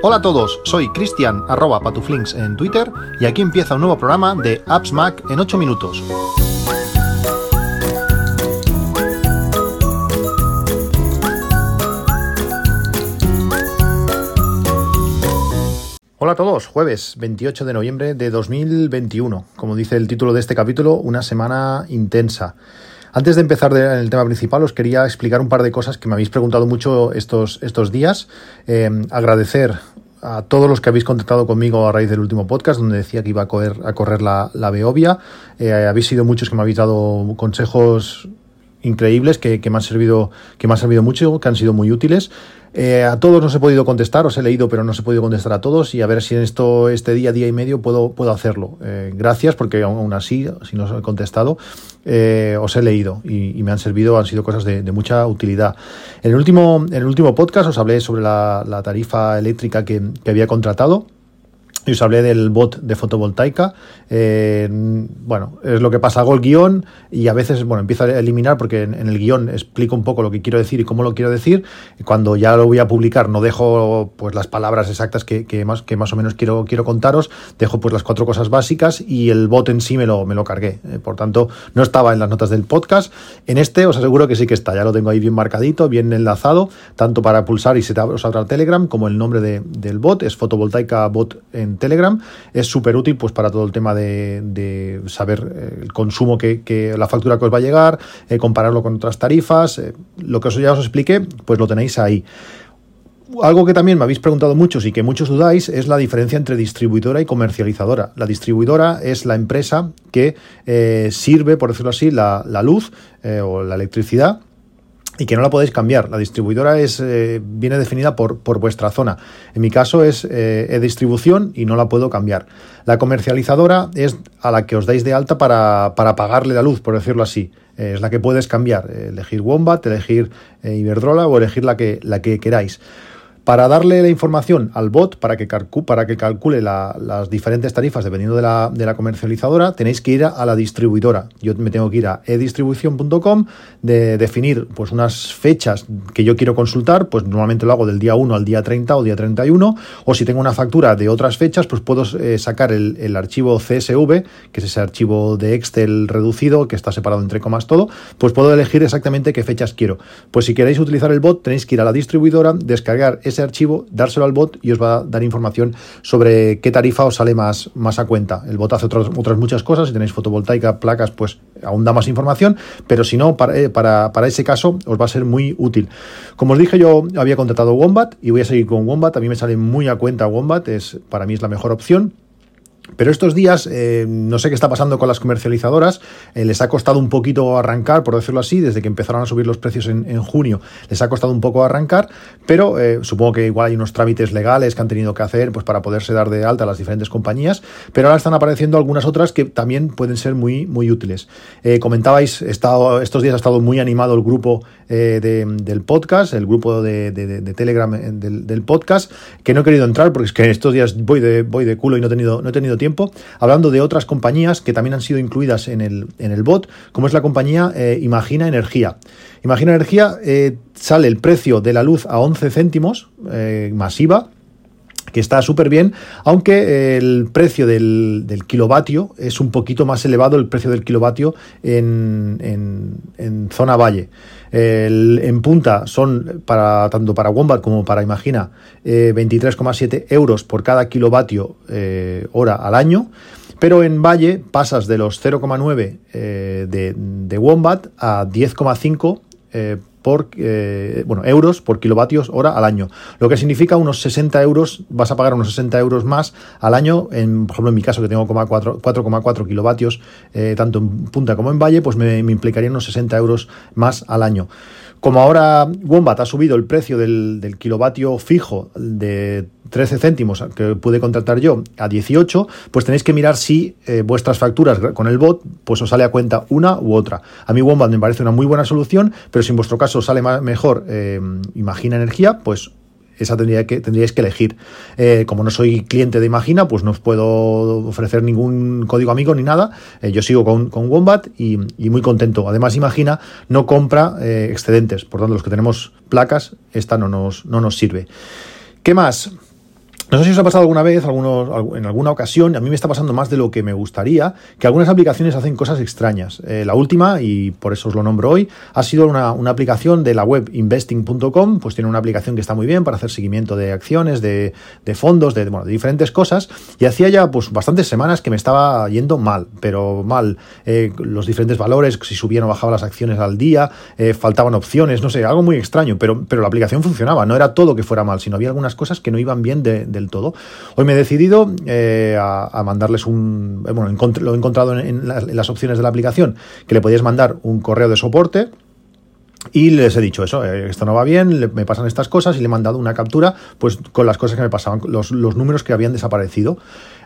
Hola a todos, soy Cristian arroba patuflinks en Twitter y aquí empieza un nuevo programa de Apps Mac en 8 minutos. Hola a todos, jueves 28 de noviembre de 2021. Como dice el título de este capítulo, una semana intensa. Antes de empezar en el tema principal, os quería explicar un par de cosas que me habéis preguntado mucho estos, estos días. Eh, agradecer a todos los que habéis contactado conmigo a raíz del último podcast, donde decía que iba a correr, a correr la, la Beovia. Eh, habéis sido muchos que me habéis dado consejos increíbles que, que, me han servido que me han servido mucho, que han sido muy útiles. Eh, a todos no he podido contestar, os he leído, pero no he podido contestar a todos y a ver si en esto, este día, día y medio puedo, puedo hacerlo. Eh, gracias, porque aún así, si no os he contestado, eh, os he leído y, me han servido, han sido cosas de, mucha utilidad. En el último, en el último podcast os hablé sobre la, la tarifa eléctrica que, que había contratado y os hablé del bot de fotovoltaica. Eh, bueno, es lo que pasa, hago el guion y a veces, bueno, empiezo a eliminar porque en, el guion explico un poco lo que quiero decir y cómo lo quiero decir. Cuando ya lo voy a publicar no dejo pues las palabras exactas que, más, que más o menos quiero, quiero contaros, dejo pues las cuatro cosas básicas y el bot en sí me lo, me lo cargué. Eh, por tanto, no estaba en las notas del podcast. En este os aseguro que sí que está, ya lo tengo ahí bien marcadito, bien enlazado, tanto para pulsar y se os abra Telegram como el nombre de, del bot, es fotovoltaica bot en Telegram. Es súper útil pues para todo el tema de, saber eh, el consumo que, la factura que os va a llegar, eh, compararlo con otras tarifas. Eh, lo que os, ya os expliqué, pues lo tenéis ahí. Algo que también me habéis preguntado muchos y que muchos dudáis es la diferencia entre distribuidora y comercializadora. La distribuidora es la empresa que eh, sirve, por decirlo así, la, luz o la electricidad y que no la podéis cambiar. La distribuidora es, eh, viene definida por, por, vuestra zona. En mi caso es eh, distribución y no la puedo cambiar. La comercializadora es a la que os dais de alta para, para pagarle la luz, por decirlo así. Eh, es la que puedes cambiar. elegir Wombat, elegir Iberdrola o elegir la que, la que queráis. Para darle la información al bot para que, calcule la, las diferentes tarifas dependiendo de la, de la, comercializadora, tenéis que ir a, a, la distribuidora. Yo me tengo que ir a edistribución.com, de definir pues, unas fechas que yo quiero consultar, pues normalmente lo hago del día 1 al día 30 o día 31, o si tengo una factura de otras fechas, pues puedo eh, sacar el, el, archivo CSV, que es ese archivo de Excel reducido, que está separado entre comas todo, pues puedo elegir exactamente qué fechas quiero. Pues si queréis utilizar el bot, tenéis que ir a la distribuidora, descargar ese archivo, dárselo al bot y os va a dar información sobre qué tarifa os sale más, más a cuenta. El bot hace otras, otras muchas cosas, si tenéis fotovoltaica, placas, pues aún da más información, pero si no, para, eh, para, para, ese caso os va a ser muy útil. Como os dije, yo había contratado Wombat y voy a seguir con Wombat, a mí me sale muy a cuenta Wombat, es, para mí es la mejor opción. Pero estos días, eh, no sé qué está pasando con las comercializadoras, eh, les ha costado un poquito arrancar, por decirlo así, desde que empezaron a subir los precios en, junio, les ha costado un poco arrancar, pero eh, supongo que igual hay unos trámites legales que han tenido que hacer pues, para poderse dar de alta a las diferentes compañías, pero ahora están apareciendo algunas otras que también pueden ser muy, muy útiles. Comentabais, estado, estos días ha estado muy animado el grupo de, del podcast, el grupo de, Telegram del, del, podcast, que no he querido entrar porque es que estos días voy de, voy de culo y no he tenido, no he tenido tiempo, hablando de otras compañías que también han sido incluidas en el, en el bot, como es la compañía eh, Imagina Energía. Imagina Energía eh, sale el precio de la luz a 11 céntimos eh, masiva que está súper bien, aunque el precio del, kilovatio es un poquito más elevado el precio del kilovatio en, zona valle. En punta son para tanto para Wombat como para Imagina eh, 23,7 euros por cada kilovatio eh, hora al año. Pero en Valle pasas de los 0,9 eh, de, de Wombat a 10,5 eh, por eh, bueno, euros por kilovatios hora al año. Lo que significa unos 60 euros, vas a pagar unos 60 euros más al año. En, por ejemplo, en mi caso, que tengo 4,4 kilovatios, eh, tanto en punta como en valle, pues me, me implicaría unos 60 euros más al año. Como ahora Wombat ha subido el precio del, kilovatio fijo de 13 céntimos que pude contratar yo a 18, pues tenéis que mirar si eh, vuestras facturas con el bot pues os sale a cuenta una u otra. A mí Wombat me parece una muy buena solución, pero si en vuestro caso sale mejor eh, Imagina Energía, pues esa tendría que, tendríais que elegir. Eh, como no soy cliente de Imagina, pues no os puedo ofrecer ningún código amigo ni nada. Eh, yo sigo con, con Wombat y, muy contento. Además, Imagina no compra excedentes, por tanto, los que tenemos placas, esta no nos, no nos sirve. ¿Qué más? No sé si os ha pasado alguna vez, algunos, en alguna ocasión, a mí me está pasando más de lo que me gustaría, que algunas aplicaciones hacen cosas extrañas. Eh, la última, y por eso os lo nombro hoy, ha sido una, aplicación de la web investing.com, pues tiene una aplicación que está muy bien para hacer seguimiento de acciones, de, fondos, de, bueno, de, diferentes cosas, y hacía ya pues bastantes semanas que me estaba yendo mal, pero mal. Eh, los diferentes valores, si subían o bajaban las acciones al día, eh, faltaban opciones, no sé, algo muy extraño, pero, pero la aplicación funcionaba, no era todo que fuera mal, sino había algunas cosas que no iban bien de todo. Hoy me he decidido eh, a, mandarles un... Eh, bueno, lo he encontrado en, las, opciones de la aplicación, que le podías mandar un correo de soporte. Y les he dicho eso, eh, esto no va bien, me pasan estas cosas y le he mandado una captura pues con las cosas que me pasaban, los, los números que habían desaparecido.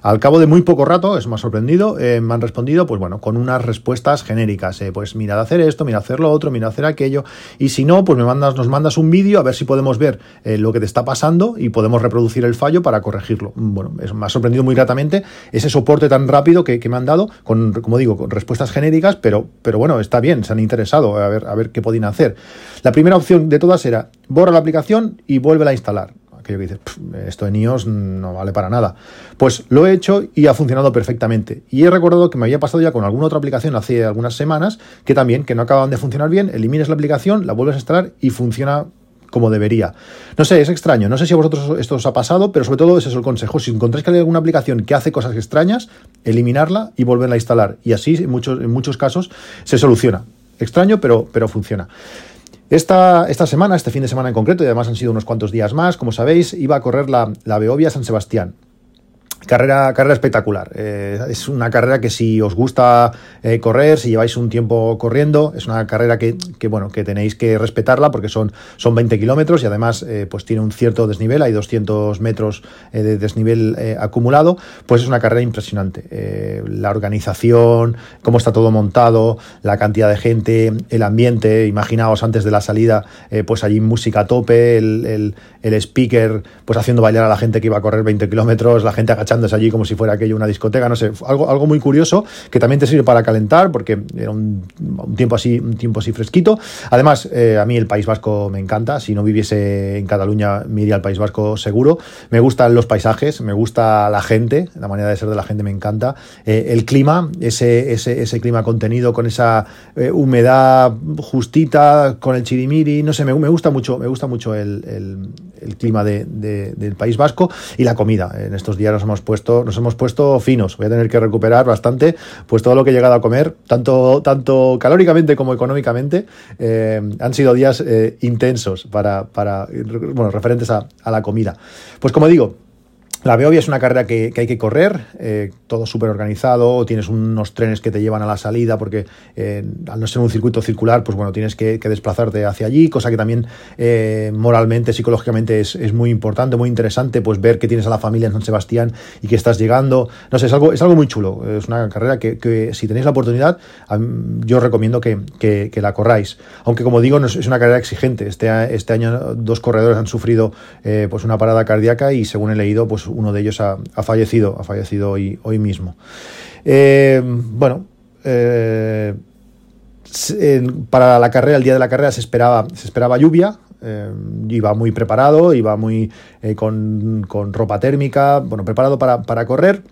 Al cabo de muy poco rato, es más sorprendido, eh, me han respondido, pues bueno, con unas respuestas genéricas. Eh, pues mira hacer esto, mira hacer lo otro, mira hacer aquello. Y si no, pues me mandas, nos mandas un vídeo a ver si podemos ver eh, lo que te está pasando y podemos reproducir el fallo para corregirlo. Bueno, me ha sorprendido muy gratamente ese soporte tan rápido que, me han dado, con, como digo, con respuestas genéricas, pero, pero bueno, está bien, se han interesado a ver, a ver qué podían hacer. La primera opción de todas era borra la aplicación y vuelve a instalar aquello que dices, esto en iOS no vale para nada. Pues lo he hecho y ha funcionado perfectamente. Y he recordado que me había pasado ya con alguna otra aplicación hace algunas semanas que también, que no acaban de funcionar bien, elimines la aplicación, la vuelves a instalar y funciona como debería. No sé, es extraño. No sé si a vosotros esto os ha pasado, pero sobre todo ese es el consejo. Si encontráis que hay alguna aplicación que hace cosas extrañas, eliminarla y volverla a instalar. Y así, en muchos, en muchos casos, se soluciona. Extraño, pero, pero funciona. Esta, esta, semana, este fin de semana en concreto, y además han sido unos cuantos días más, como sabéis, iba a correr la, la Beovia San Sebastián. Carrera, carrera espectacular. Eh, es una carrera que si os gusta eh, correr, si lleváis un tiempo corriendo, es una carrera que, bueno, que tenéis que respetarla porque son, son 20 kilómetros y además eh, pues tiene un cierto desnivel, hay 200 metros de desnivel acumulado, pues es una carrera impresionante. la organización, cómo está todo montado, la cantidad de gente, el ambiente, imaginaos antes de la salida, pues allí música a tope, el, el, el, speaker pues haciendo bailar a la gente que iba a correr 20 kilómetros, la gente allí como si fuera aquello una discoteca, no sé, algo, algo muy curioso que también te sirve para calentar porque era un, tiempo así un tiempo así fresquito. Además, eh, a mí el País Vasco me encanta, si no viviese en Cataluña me iría al País Vasco seguro. Me gustan los paisajes, me gusta la gente, la manera de ser de la gente me encanta. Eh, el clima, ese, ese, ese, clima contenido con esa eh, humedad justita, con el chirimiri, no sé, me, me gusta mucho, me gusta mucho el, el, clima de, del País Vasco y la comida. En estos días nos hemos puesto, nos hemos puesto finos. Voy a tener que recuperar bastante, pues todo lo que he llegado a comer, tanto, tanto calóricamente como económicamente, eh, han sido días eh, intensos para, para, bueno, referentes a, a la comida. Pues como digo, la Beovia es una carrera que, hay que correr, eh, todo súper organizado, tienes unos trenes que te llevan a la salida porque eh, al no ser un circuito circular, pues bueno, tienes que, desplazarte hacia allí, cosa que también eh, moralmente, psicológicamente es, muy importante, muy interesante, pues ver que tienes a la familia en San Sebastián y que estás llegando, no sé, es algo, es algo muy chulo, es una carrera que, si tenéis la oportunidad, yo os recomiendo que, la corráis, aunque como digo, es, una carrera exigente, este, este año dos corredores han sufrido pues una parada cardíaca y según he leído, pues uno de ellos ha, fallecido, ha fallecido hoy, hoy mismo. Eh, bueno, eh, para la carrera, el día de la carrera se esperaba, se esperaba lluvia, eh, iba muy preparado, iba muy con, ropa térmica, bueno, preparado para, correr.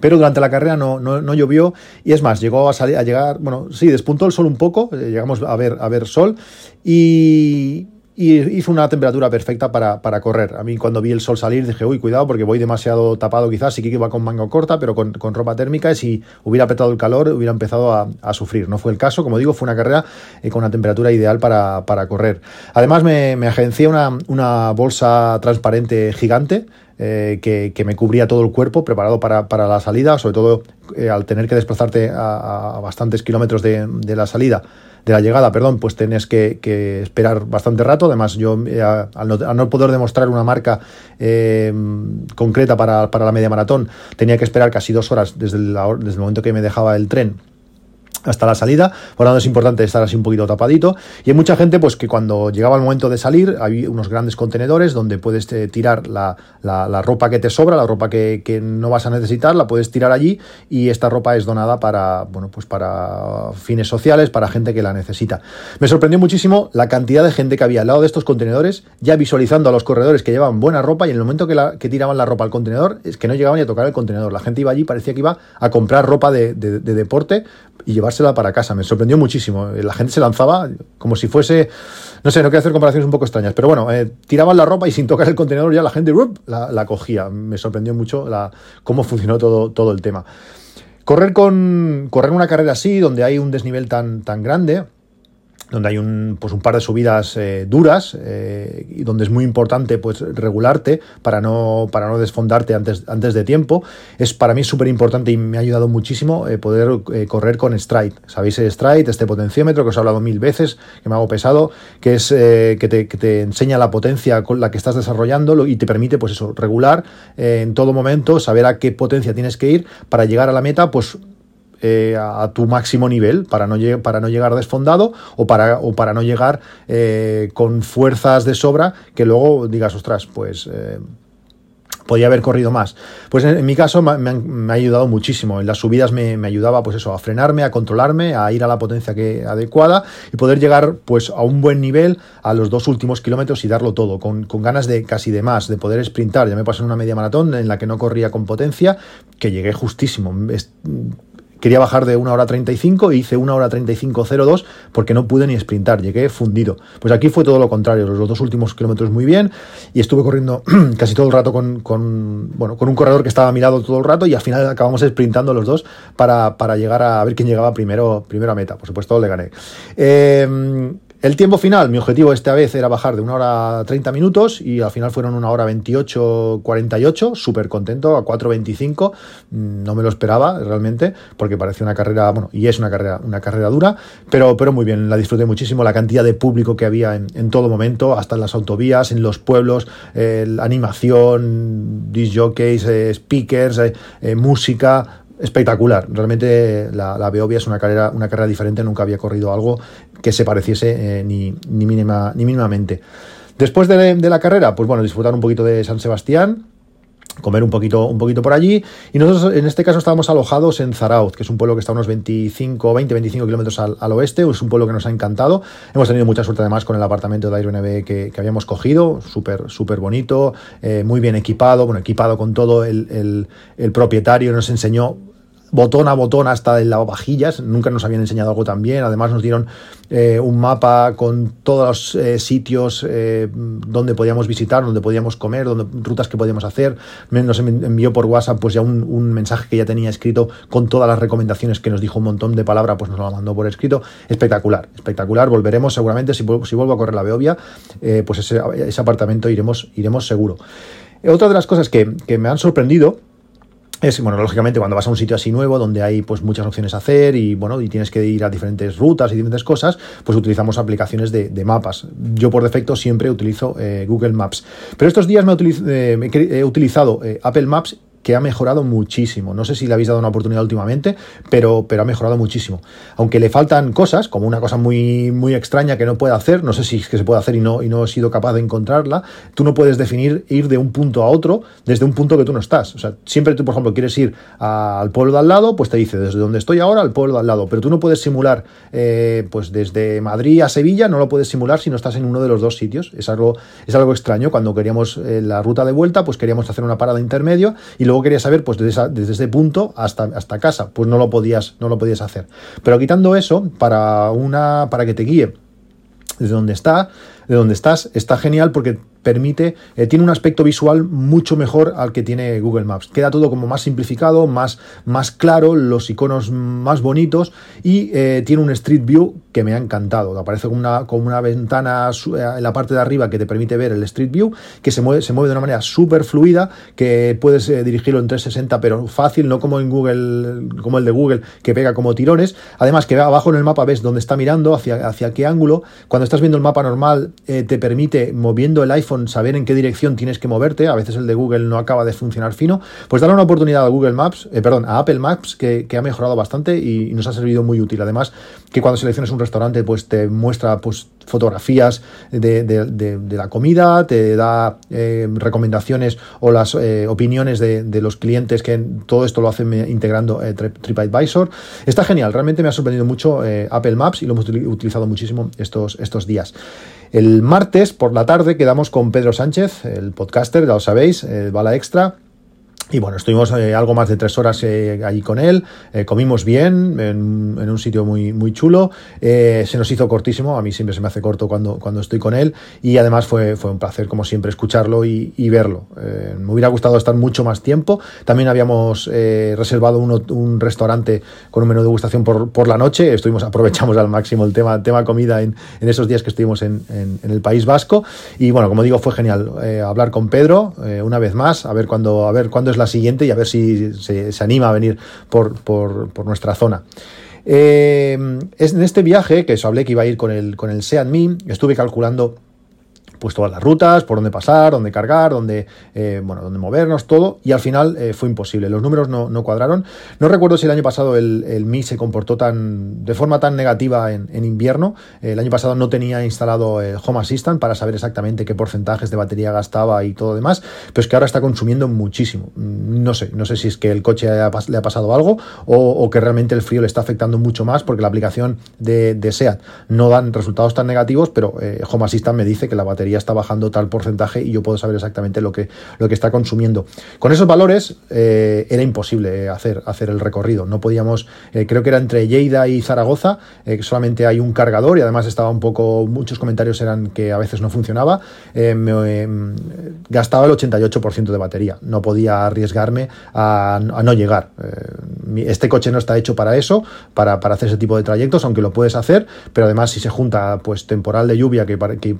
Pero durante la carrera no, no, llovió y es más, llegó a, salir, a llegar, bueno, sí, despuntó el sol un poco, llegamos a ver, a ver sol y, y hizo una temperatura perfecta para, para, correr. A mí cuando vi el sol salir dije, uy, cuidado porque voy demasiado tapado quizás, sí que iba con manga corta, pero con, con ropa térmica y si hubiera apretado el calor hubiera empezado a, sufrir. No fue el caso, como digo, fue una carrera eh, con una temperatura ideal para, para correr. Además me, me agencié una, una bolsa transparente gigante, eh, que, me cubría todo el cuerpo, preparado para, para la salida, sobre todo eh, al tener que desplazarte a, bastantes kilómetros de, de, la salida de la llegada, perdón, pues tenés que, esperar bastante rato. Además, yo eh, al, no, poder demostrar una marca eh, concreta para, la media maratón, tenía que esperar casi dos horas desde, desde el momento que me dejaba el tren hasta la salida, por lo tanto es importante estar así un poquito tapadito. Y hay mucha gente pues que cuando llegaba el momento de salir, hay unos grandes contenedores donde puedes eh, tirar la, la, ropa que te sobra, la ropa que, que, no vas a necesitar, la puedes tirar allí y esta ropa es donada para, bueno, pues para fines sociales, para gente que la necesita. Me sorprendió muchísimo la cantidad de gente que había al lado de estos contenedores, ya visualizando a los corredores que llevaban buena ropa y en el momento que, la, que tiraban la ropa al contenedor, es que no llegaban a tocar el contenedor. La gente iba allí, parecía que iba a comprar ropa de, de, de deporte y para casa. Me sorprendió muchísimo. La gente se lanzaba como si fuese, no sé, no quiero hacer comparaciones un poco extrañas, pero bueno, eh, tiraban la ropa y sin tocar el contenedor ya la gente la, cogía. Me sorprendió mucho cómo funcionó todo, todo el tema. Correr con correr una carrera así, donde hay un desnivel tan, tan grande, donde hay un, pues un par de subidas eh, duras eh, y donde es muy importante pues regularte para no, para no desfondarte antes, antes de tiempo. Es para mí súper importante y me ha ayudado muchísimo eh, poder correr con Stride. ¿Sabéis Stride? Este potenciómetro que os he hablado mil veces, que me hago pesado, que es que te, que, te, enseña la potencia con la que estás desarrollando y te permite pues eso, regular en todo momento, saber a qué potencia tienes que ir para llegar a la meta pues eh, a, tu máximo nivel para no, para no llegar desfondado o para, o para no llegar eh, con fuerzas de sobra que luego digas, ostras, pues... Eh, podía haber corrido más. Pues en, mi caso me, ha ayudado muchísimo. En las subidas me, ayudaba, pues eso, a frenarme, a controlarme, a ir a la potencia que, adecuada y poder llegar, pues, a un buen nivel a los dos últimos kilómetros y darlo todo, con, ganas de casi de más, de poder sprintar. Ya me pasó en una media maratón en la que no corría con potencia, que llegué justísimo quería bajar de 1 hora 35 e hice 1 hora 35.02 porque no pude ni sprintar, llegué fundido. Pues aquí fue todo lo contrario, los dos últimos kilómetros muy bien y estuve corriendo casi todo el rato con, con, bueno, con un corredor que estaba a mi lado todo el rato y al final acabamos sprintando los dos para, para llegar a, ver quién llegaba primero, primero a meta. Por supuesto, le gané. Eh, el tiempo final, mi objetivo esta vez era bajar de una hora 30 minutos y al final fueron una hora 28, 48, súper contento, a 4.25, mm, no me lo esperaba realmente, porque parecía una carrera, bueno, y es una carrera, una carrera dura, pero, pero muy bien, la disfruté muchísimo, la cantidad de público que había en, todo momento, hasta en las autovías, en los pueblos, animación, disc jockeys, eh, speakers, eh, eh, música, espectacular. Realmente la, la es una carrera, una carrera diferente, nunca había corrido algo que se pareciese eh, ni, ni, mínima, ni mínimamente. Después de, la carrera, pues bueno, disfrutar un poquito de San Sebastián, comer un poquito, un poquito por allí. Y nosotros en este caso estábamos alojados en Zarauz, que es un pueblo que está a unos 25, 20, 25 kilómetros al, oeste. Es un pueblo que nos ha encantado. Hemos tenido mucha suerte además con el apartamento de Airbnb que, habíamos cogido. Súper, súper bonito, eh, muy bien equipado, bueno, equipado con todo. El, el, el propietario nos enseñó botón a botón hasta el lavavajillas. Nunca nos habían enseñado algo tan bien. Además nos dieron eh, un mapa con todos los eh, sitios eh, donde podíamos visitar, donde podíamos comer, donde, rutas que podíamos hacer. Nos envió por WhatsApp pues ya un, mensaje que ya tenía escrito con todas las recomendaciones que nos dijo un montón de palabras, pues nos lo mandó por escrito. Espectacular, espectacular. Volveremos seguramente, si, si vuelvo a correr la Beovia, pues ese, apartamento iremos, iremos seguro. Otra de las cosas que me han sorprendido es, bueno, lógicamente cuando vas a un sitio así nuevo, donde hay pues muchas opciones a hacer y bueno, y tienes que ir a diferentes rutas y diferentes cosas, pues utilizamos aplicaciones de, mapas. Yo por defecto siempre utilizo eh, Google Maps. Pero estos días me, eh, he utilizado eh, Apple Maps que ha mejorado muchísimo. No sé si le habéis dado una oportunidad últimamente, pero, pero ha mejorado muchísimo. Aunque le faltan cosas, como una cosa muy, muy extraña que no puede hacer, no sé si es que se puede hacer y no, y no he sido capaz de encontrarla, tú no puedes definir ir de un punto a otro desde un punto que tú no estás. O sea, siempre tú, por ejemplo, quieres ir al pueblo de al lado, pues te dice desde donde estoy ahora al pueblo de al lado, pero tú no puedes simular, eh, pues desde Madrid a Sevilla, no lo puedes simular si no estás en uno de los dos sitios. Es algo, es algo extraño. Cuando queríamos eh, la ruta de vuelta, pues queríamos hacer una parada intermedio y luego quería saber, pues desde, desde ese punto hasta, hasta casa, pues no lo podías, no lo podías hacer. Pero quitando eso, para una, para que te guíe desde donde está, de donde estás, está genial porque permite, eh, tiene un aspecto visual mucho mejor al que tiene Google Maps. Queda todo como más simplificado, más, más claro, los iconos más bonitos y eh, tiene un Street View que me ha encantado. Aparece como una, como una ventana eh, en la parte de arriba que te permite ver el Street View, que se mueve, se mueve de una manera súper fluida, que puedes dirigirlo en 360, pero fácil, no como en Google, como el de Google, que pega como tirones. Además, que abajo en el mapa ves dónde está mirando, hacia, hacia qué ángulo. Cuando estás viendo el mapa normal, eh, te permite, moviendo el iPhone, saber en qué dirección tienes que moverte. A veces el de Google no acaba de funcionar fino. Pues dar una oportunidad a Google Maps, eh, perdón, a Apple Maps, que, ha mejorado bastante y, nos ha servido muy útil. Además, que cuando selecciones un restaurante, pues te muestra pues, fotografías de, la comida, te da eh, recomendaciones o las opiniones de, los clientes, que todo esto lo hacen integrando TripAdvisor. Está genial, realmente me ha sorprendido mucho Apple Maps y lo hemos utilizado muchísimo estos, estos días. El martes por la tarde quedamos con Pedro Sánchez, el podcaster, ya lo sabéis, el Bala Extra. Y bueno, estuvimos eh, algo más de tres horas eh, con él, eh, comimos bien, en, un sitio muy, muy chulo, se nos hizo cortísimo, a mí siempre se me hace corto cuando, cuando estoy con él, y además fue, fue un placer, como siempre, escucharlo y, verlo. me hubiera gustado estar mucho más tiempo, también habíamos reservado un restaurante con un menú de degustación por, por, la noche, estuvimos, aprovechamos al máximo el tema, tema comida en, en esos días que estuvimos en, en, el País Vasco, y bueno, como digo, fue genial hablar con Pedro una vez más, a ver a ver cuándo es la siguiente y a ver si se, anima a venir por, por, nuestra zona. Eh, en este viaje, que os hablé que iba a ir con el, con el Seat Me, estuve calculando pues todas las rutas, por dónde pasar, dónde cargar, dónde, eh, bueno, dónde movernos, todo, y al final eh, fue imposible. Los números no, cuadraron. No recuerdo si el año pasado el, el, Mi se comportó tan, de forma tan negativa en, invierno. El año pasado no tenía instalado el Home Assistant para saber exactamente qué porcentajes de batería gastaba y todo demás, pero es que ahora está consumiendo muchísimo. Mm, no sé, no sé si es que el coche le ha pasado algo o, que realmente el frío le está afectando mucho más porque la aplicación de, de SEAT no dan resultados tan negativos, pero eh, Home Assistant me dice que la batería está bajando tal porcentaje y yo puedo saber exactamente lo que, lo que está consumiendo. Con esos valores eh, era imposible hacer, hacer el recorrido. No podíamos, eh, creo que era entre Lleida y Zaragoza, eh, solamente hay un cargador y además estaba un poco, muchos comentarios eran que a veces no funcionaba. me, gastaba el 88% de batería. No podía arriesgarme a, no llegar. este coche no está hecho para eso, para, para, hacer ese tipo de trayectos, aunque lo puedes hacer, pero además si se junta pues temporal de lluvia que, que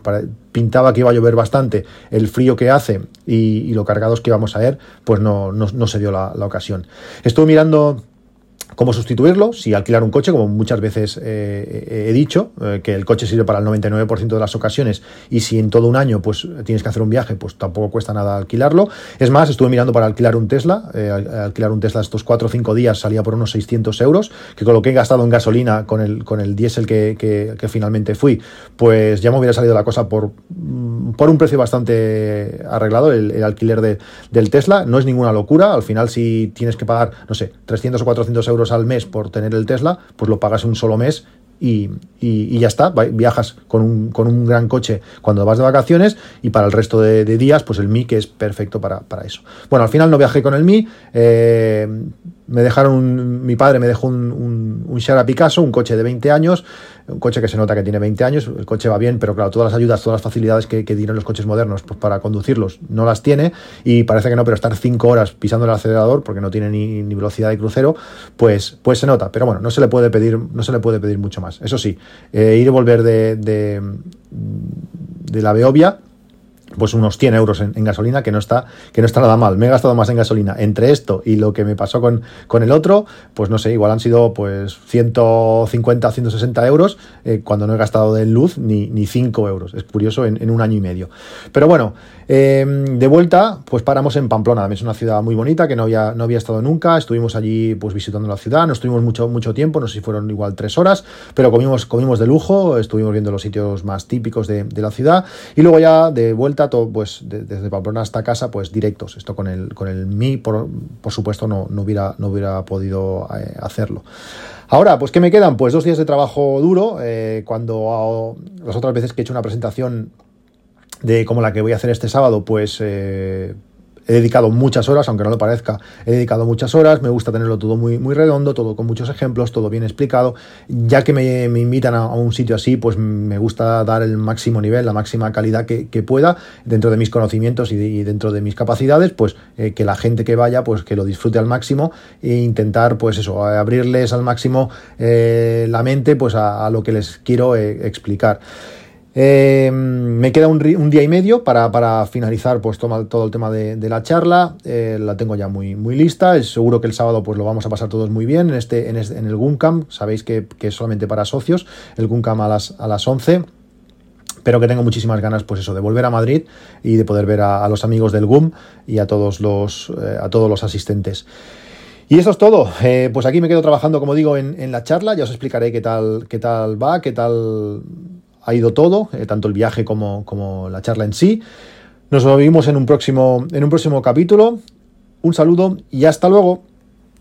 que iba a llover bastante, el frío que hace y, lo cargados que íbamos a ver, pues no, no, se dio la, la ocasión. Estuve mirando cómo sustituirlo, si alquilar un coche, como muchas veces eh, he dicho, eh, que el coche sirve para el 99% de las ocasiones y si en todo un año pues tienes que hacer un viaje, pues tampoco cuesta nada alquilarlo. Es más, estuve mirando para alquilar un Tesla, eh, alquilar un Tesla estos 4 o 5 días salía por unos 600 euros, que con lo que he gastado en gasolina con el, con el diésel que, que, finalmente fui, pues ya me hubiera salido la cosa por, mm, por un precio bastante arreglado, el, alquiler de, del Tesla. No es ninguna locura, al final si tienes que pagar, no sé, 300 o 400 euros al mes por tener el Tesla, pues lo pagas un solo mes y, ya está, viajas con un, con un, gran coche cuando vas de vacaciones y para el resto de, días, pues el Mi que es perfecto para, eso. Bueno, al final no viajé con el Mi, eh, me dejaron, mi padre me dejó un, un, un Picasso, un coche de 20 años, un coche que se nota que tiene 20 años, el coche va bien, pero claro, todas las ayudas, todas las facilidades que, tienen los coches modernos pues para conducirlos no las tiene y parece que no, pero estar 5 horas pisando el acelerador porque no tiene ni, velocidad de crucero, pues, pues se nota, pero bueno, no se le puede pedir, no se le puede pedir mucho más. Eso sí, eh, ir y volver de, de, de la Beovia pues unos 100 euros en, gasolina, que no, está, que no está nada mal. Me he gastado más en gasolina entre esto y lo que me pasó con, con el otro, pues no sé, igual han sido pues 150, 160 euros eh, cuando no he gastado de luz ni, ni 5 euros. Es curioso en, un año y medio. Pero bueno, Em, de vuelta, pues paramos en Pamplona, es una ciudad muy bonita que no había, no había estado nunca, estuvimos allí pues visitando la ciudad, no estuvimos mucho, mucho tiempo, no sé si fueron igual tres horas, pero comimos, comimos de lujo, estuvimos viendo los sitios más típicos de, la ciudad y luego ya de vuelta, todo, pues desde Pamplona hasta casa, pues directos, esto con el, con el Mi, por, por supuesto, no, no, hubiera, no hubiera podido eh, hacerlo. Ahora, pues ¿qué me quedan? Pues dos días de trabajo duro, eh, cuando las otras veces que he hecho una presentación de como la que voy a hacer este sábado, pues eh, he dedicado muchas horas, aunque no lo parezca, he dedicado muchas horas, me gusta tenerlo todo muy, muy redondo, todo con muchos ejemplos, todo bien explicado. Ya que me, invitan a, un sitio así, pues me gusta dar el máximo nivel, la máxima calidad que, pueda, dentro de mis conocimientos y, dentro de mis capacidades, pues eh, que la gente que vaya, pues que lo disfrute al máximo e intentar, pues eso, abrirles al máximo eh, la mente, pues a, lo que les quiero explicar. Eh, me queda un, día y medio para, finalizar pues, todo, el tema de, la charla. Eh, la tengo ya muy, muy lista. Seguro que el sábado pues, lo vamos a pasar todos muy bien en, este, en, en el Guncam. Sabéis que, es solamente para socios. El Guncam a las, a las 11 pero que tengo muchísimas ganas, pues eso, de volver a Madrid y de poder ver a, los amigos del GUM y a todos los, eh, a todos los asistentes. Y eso es todo. Pues aquí me quedo trabajando, como digo, en, la charla. Ya os explicaré qué tal, qué tal va, qué tal ha ido todo, eh, tanto el viaje como, como, la charla en sí. Nos vemos en un próximo, en un próximo capítulo. Un saludo y hasta luego.